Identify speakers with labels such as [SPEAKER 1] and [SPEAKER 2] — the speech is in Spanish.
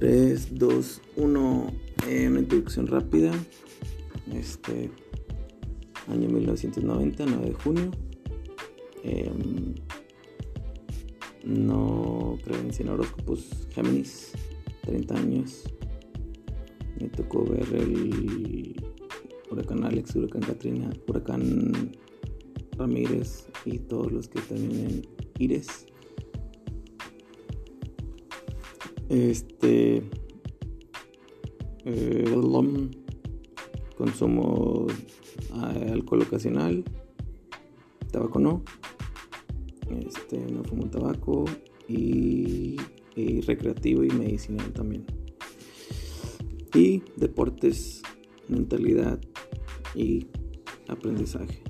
[SPEAKER 1] 3, 2, 1. una introducción rápida. Este. Año 1990, 9 de junio. Em, no creo en 100 horóscopos. Géminis, 30 años. Me tocó ver el huracán Alex, huracán Katrina, huracán Ramírez y todos los que terminen Ires. Este. Eh, consumo eh, alcohol ocasional. Tabaco no. Este, no fumo tabaco. Y, y recreativo y medicinal también. Y deportes, mentalidad y aprendizaje.